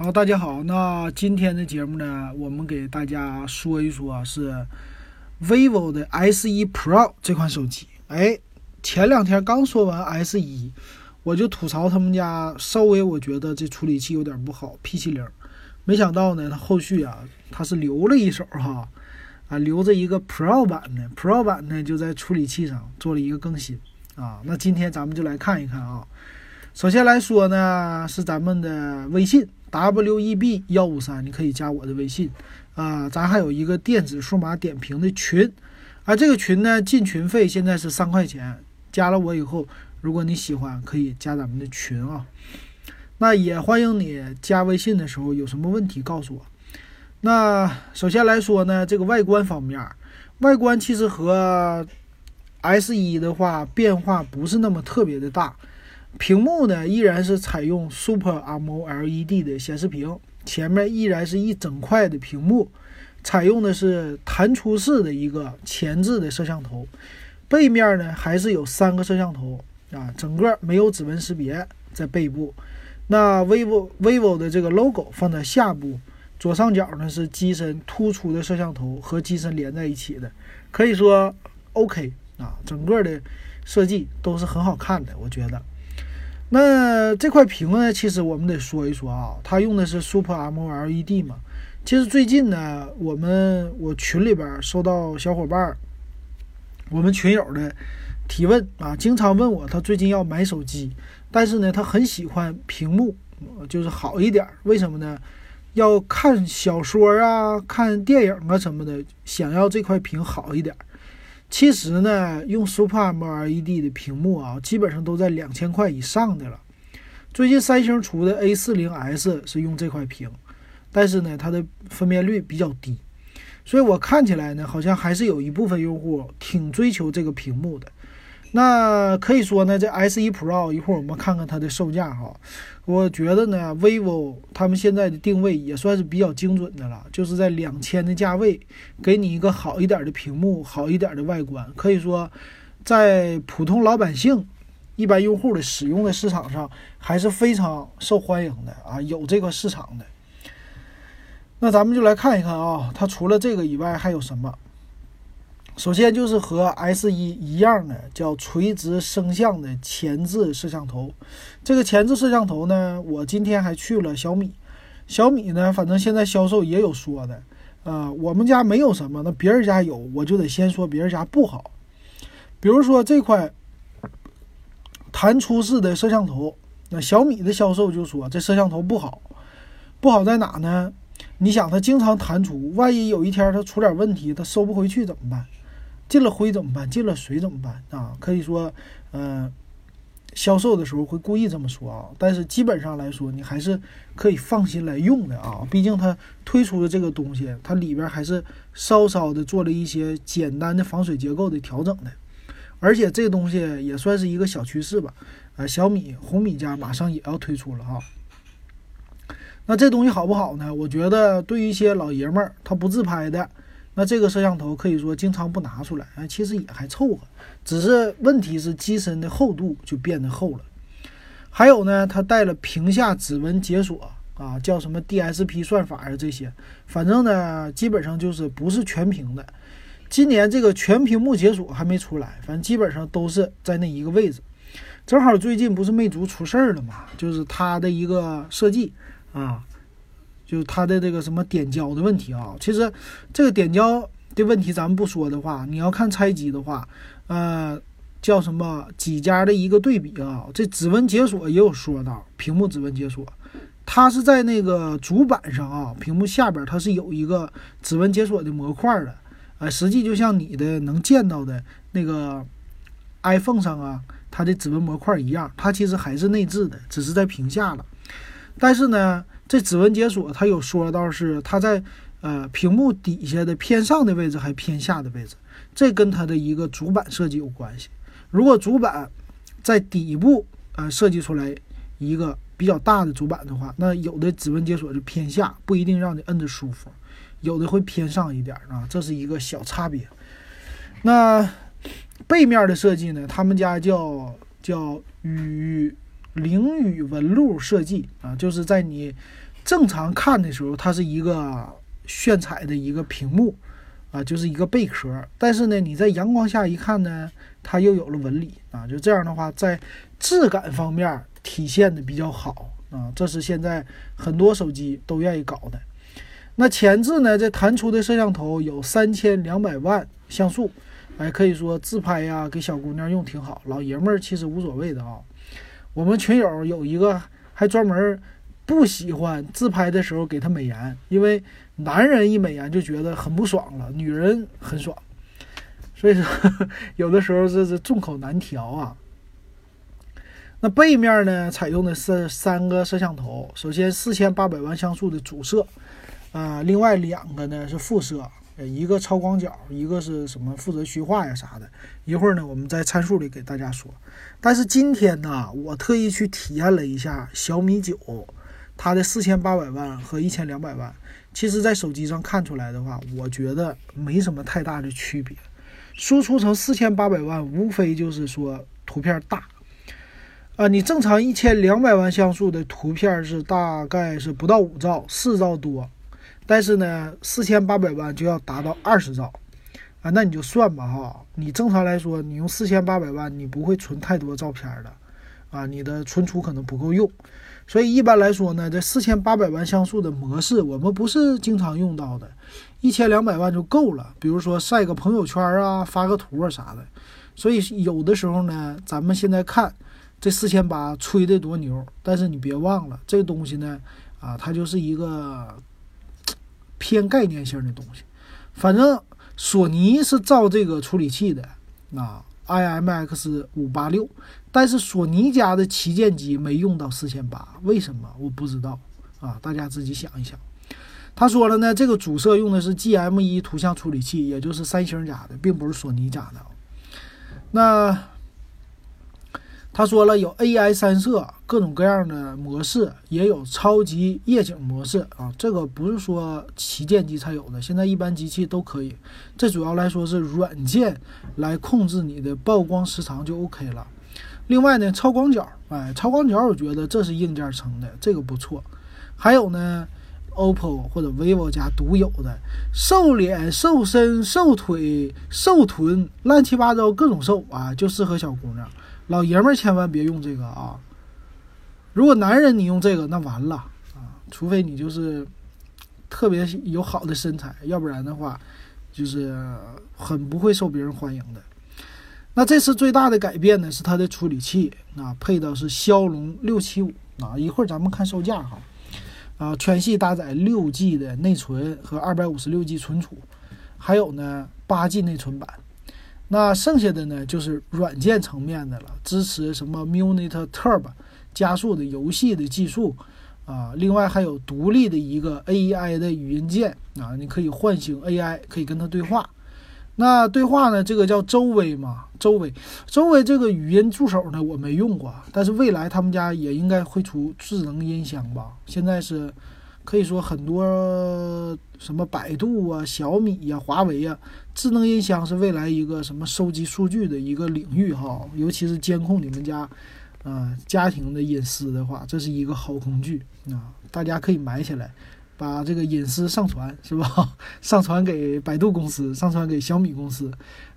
好，大家好。那今天的节目呢，我们给大家说一说，是 vivo 的 S 一 Pro 这款手机。哎，前两天刚说完 S 一，我就吐槽他们家稍微我觉得这处理器有点不好，P 七零。没想到呢，它后续啊，它是留了一手哈，啊，留着一个 Pro 版的，Pro 版呢就在处理器上做了一个更新啊。那今天咱们就来看一看啊。首先来说呢，是咱们的微信。W e b 幺五三，你可以加我的微信啊，咱还有一个电子数码点评的群，啊，这个群呢进群费现在是三块钱，加了我以后，如果你喜欢，可以加咱们的群啊。那也欢迎你加微信的时候有什么问题告诉我。那首先来说呢，这个外观方面，外观其实和 S 一的话变化不是那么特别的大。屏幕呢依然是采用 Super AMOLED 的显示屏，前面依然是一整块的屏幕，采用的是弹出式的一个前置的摄像头，背面呢还是有三个摄像头啊，整个没有指纹识别在背部。那 vivo vivo 的这个 logo 放在下部左上角呢是机身突出的摄像头和机身连在一起的，可以说 OK 啊，整个的设计都是很好看的，我觉得。那这块屏呢？其实我们得说一说啊，它用的是 Super M O L E D 嘛。其实最近呢，我们我群里边收到小伙伴，我们群友的提问啊，经常问我，他最近要买手机，但是呢，他很喜欢屏幕，就是好一点。为什么呢？要看小说啊、看电影啊什么的，想要这块屏好一点。其实呢，用 Super AMOLED 的屏幕啊，基本上都在两千块以上的了。最近三星出的 A40S 是用这块屏，但是呢，它的分辨率比较低，所以我看起来呢，好像还是有一部分用户挺追求这个屏幕的。那可以说呢，这 S1 Pro 一会儿我们看看它的售价哈。我觉得呢，vivo 他们现在的定位也算是比较精准的了，就是在两千的价位，给你一个好一点的屏幕，好一点的外观，可以说在普通老百姓、一般用户的使用的市场上还是非常受欢迎的啊，有这个市场的。那咱们就来看一看啊，它除了这个以外还有什么？首先就是和 S 一一样的，叫垂直升降的前置摄像头。这个前置摄像头呢，我今天还去了小米。小米呢，反正现在销售也有说的，呃，我们家没有什么，那别人家有，我就得先说别人家不好。比如说这块弹出式的摄像头，那小米的销售就说这摄像头不好，不好在哪呢？你想它经常弹出，万一有一天它出点问题，它收不回去怎么办？进了灰怎么办？进了水怎么办啊？可以说，嗯，销售的时候会故意这么说啊。但是基本上来说，你还是可以放心来用的啊。毕竟它推出的这个东西，它里边还是稍稍的做了一些简单的防水结构的调整的。而且这东西也算是一个小趋势吧。呃，小米、红米家马上也要推出了啊。那这东西好不好呢？我觉得对于一些老爷们儿，他不自拍的。那这个摄像头可以说经常不拿出来，哎，其实也还凑合，只是问题是机身的厚度就变得厚了。还有呢，它带了屏下指纹解锁啊，叫什么 DSP 算法啊这些，反正呢，基本上就是不是全屏的。今年这个全屏幕解锁还没出来，反正基本上都是在那一个位置。正好最近不是魅族出事儿了嘛，就是它的一个设计啊。就是它的这个什么点胶的问题啊，其实这个点胶的问题咱们不说的话，你要看拆机的话，呃，叫什么几家的一个对比啊，这指纹解锁也有说到，屏幕指纹解锁，它是在那个主板上啊，屏幕下边它是有一个指纹解锁的模块的，呃，实际就像你的能见到的那个 iPhone 上啊，它的指纹模块一样，它其实还是内置的，只是在屏下了，但是呢。这指纹解锁，它有说到是它在呃屏幕底下的偏上的位置还偏下的位置，这跟它的一个主板设计有关系。如果主板在底部呃设计出来一个比较大的主板的话，那有的指纹解锁就偏下，不一定让你摁着舒服；有的会偏上一点啊，这是一个小差别。那背面的设计呢？他们家叫叫与。灵雨纹路设计啊，就是在你正常看的时候，它是一个炫彩的一个屏幕，啊，就是一个贝壳。但是呢，你在阳光下一看呢，它又有了纹理啊。就这样的话，在质感方面体现的比较好啊。这是现在很多手机都愿意搞的。那前置呢，这弹出的摄像头有三千两百万像素，哎，可以说自拍呀，给小姑娘用挺好。老爷们儿其实无所谓的啊。我们群友有一个还专门不喜欢自拍的时候给他美颜，因为男人一美颜就觉得很不爽了，女人很爽，所以说 有的时候这是众口难调啊。那背面呢，采用的是三个摄像头，首先四千八百万像素的主摄，啊，另外两个呢是副摄。一个超广角，一个是什么负责虚化呀啥的。一会儿呢，我们在参数里给大家说。但是今天呢，我特意去体验了一下小米九，它的四千八百万和一千两百万，其实在手机上看出来的话，我觉得没什么太大的区别。输出成四千八百万，无非就是说图片大啊。你正常一千两百万像素的图片是大概是不到五兆，四兆多。但是呢，四千八百万就要达到二十兆，啊，那你就算吧哈。你正常来说，你用四千八百万，你不会存太多照片的，啊，你的存储可能不够用。所以一般来说呢，这四千八百万像素的模式，我们不是经常用到的，一千两百万就够了。比如说晒个朋友圈啊，发个图啊啥的。所以有的时候呢，咱们现在看这四千八吹的多牛，但是你别忘了，这东西呢，啊，它就是一个。偏概念性的东西，反正索尼是造这个处理器的啊，IMX 五八六，但是索尼家的旗舰机没用到四千八，为什么我不知道啊？大家自己想一想。他说了呢，这个主摄用的是 GM 一图像处理器，也就是三星家的，并不是索尼家的。那。他说了，有 AI 三摄，各种各样的模式，也有超级夜景模式啊。这个不是说旗舰机才有的，现在一般机器都可以。这主要来说是软件来控制你的曝光时长就 OK 了。另外呢，超广角，哎，超广角我觉得这是硬件成的，这个不错。还有呢，OPPO 或者 vivo 家独有的瘦脸、瘦身、瘦腿、瘦臀，乱七八糟各种瘦啊，就适合小姑娘。老爷们儿千万别用这个啊！如果男人你用这个，那完了啊！除非你就是特别有好的身材，要不然的话，就是很不会受别人欢迎的。那这次最大的改变呢，是它的处理器啊，配的是骁龙六七五啊。一会儿咱们看售价哈啊，全系搭载六 G 的内存和二百五十六 G 存储，还有呢八 G 内存版。那剩下的呢，就是软件层面的了，支持什么 Munit Turbo 加速的游戏的技术啊，另外还有独立的一个 AI 的语音键啊，你可以唤醒 AI，可以跟它对话。那对话呢，这个叫周威嘛，周威，周威这个语音助手呢，我没用过，但是未来他们家也应该会出智能音箱吧？现在是。可以说很多什么百度啊、小米呀、华为呀，智能音箱是未来一个什么收集数据的一个领域哈，尤其是监控你们家，呃，家庭的隐私的话，这是一个好工具啊，大家可以买起来，把这个隐私上传是吧？上传给百度公司，上传给小米公司，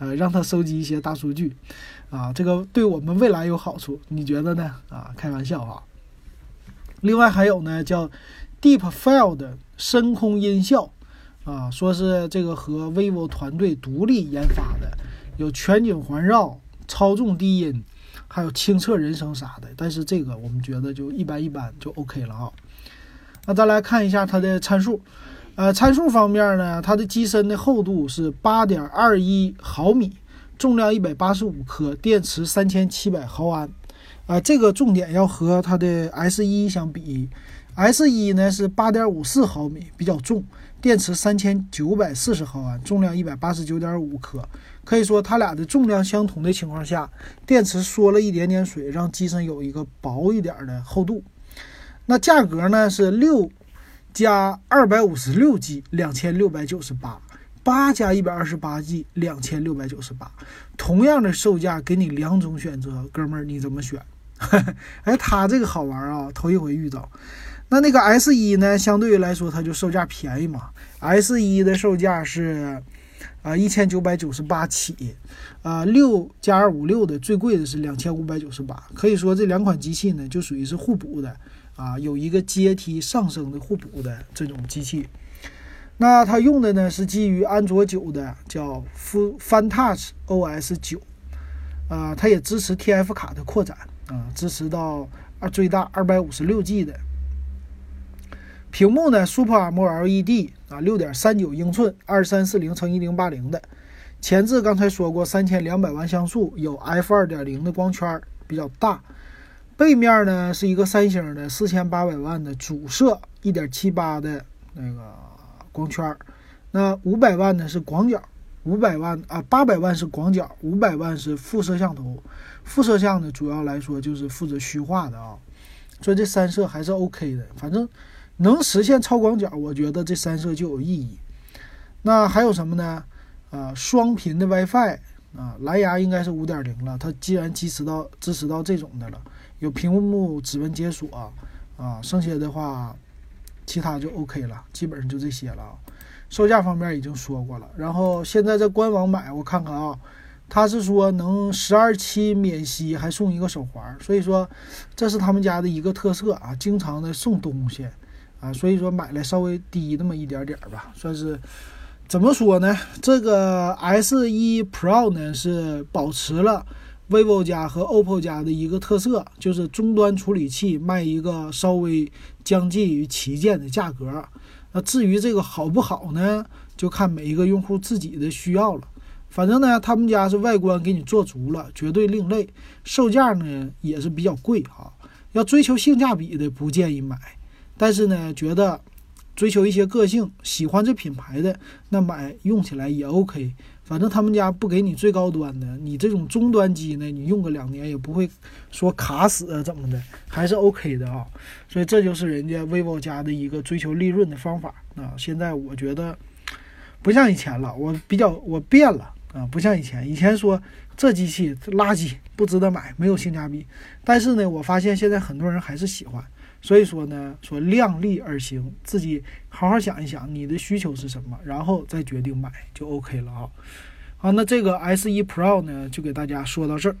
呃，让它收集一些大数据，啊，这个对我们未来有好处，你觉得呢？啊，开玩笑哈。另外还有呢，叫。DeepField 深空音效，啊，说是这个和 vivo 团队独立研发的，有全景环绕、超重低音，还有清澈人声啥的。但是这个我们觉得就一般一般，就 OK 了啊。那再来看一下它的参数，呃，参数方面呢，它的机身的厚度是八点二一毫米，重量一百八十五克，电池三千七百毫安，啊，这个重点要和它的 S 一相比。S 一呢是八点五四毫米，比较重，电池三千九百四十毫安，重量一百八十九点五克。可以说它俩的重量相同的情况下，电池缩了一点点水，让机身有一个薄一点的厚度。那价格呢是六加二百五十六 G 两千六百九十八，八加一百二十八 G 两千六百九十八。同样的售价，给你两种选择，哥们儿你怎么选？哎，它这个好玩啊，头一回遇到。那那个 S 一呢，相对于来说它就售价便宜嘛。S 一的售价是啊一千九百九十八起，啊六加二五六的最贵的是两千五百九十八。可以说这两款机器呢就属于是互补的啊，有一个阶梯上升的互补的这种机器。那它用的呢是基于安卓九的，叫 Fun Touch OS 九，啊，它也支持 TF 卡的扩展啊，支持到二最大二百五十六 G 的。屏幕呢，Super AMOLED 啊，六点三九英寸，二三四零乘一零八零的。前置刚才说过，三千两百万像素，有 F 二点零的光圈，比较大。背面呢是一个三星的四千八百万的主摄，一点七八的那个。光圈儿，那五百万呢是广角，五百万啊八百万是广角，五百万是副摄像头。副摄像呢，主要来说就是负责虚化的啊，所以这三摄还是 OK 的。反正能实现超广角，我觉得这三摄就有意义。那还有什么呢？啊，双频的 WiFi 啊，蓝牙应该是五点零了。它既然支持到支持到这种的了，有屏幕指纹解锁啊，剩下的话。其他就 OK 了，基本上就这些了。售价方面已经说过了，然后现在在官网买，我看看啊，他是说能十二期免息，还送一个手环，所以说这是他们家的一个特色啊，经常的送东西啊，所以说买来稍微低那么一点点吧，算是怎么说呢？这个 S 一 Pro 呢是保持了。vivo 家和 OPPO 家的一个特色就是终端处理器卖一个稍微将近于旗舰的价格。那至于这个好不好呢，就看每一个用户自己的需要了。反正呢，他们家是外观给你做足了，绝对另类。售价呢也是比较贵哈，要追求性价比的不建议买。但是呢，觉得追求一些个性，喜欢这品牌的，那买用起来也 OK。反正他们家不给你最高端的，你这种中端机呢，你用个两年也不会说卡死啊怎么的，还是 OK 的啊。所以这就是人家 vivo 家的一个追求利润的方法啊。现在我觉得不像以前了，我比较我变了啊，不像以前，以前说这机器垃圾不值得买，没有性价比。但是呢，我发现现在很多人还是喜欢。所以说呢，说量力而行，自己好好想一想你的需求是什么，然后再决定买就 OK 了啊。好，那这个 S e Pro 呢，就给大家说到这儿。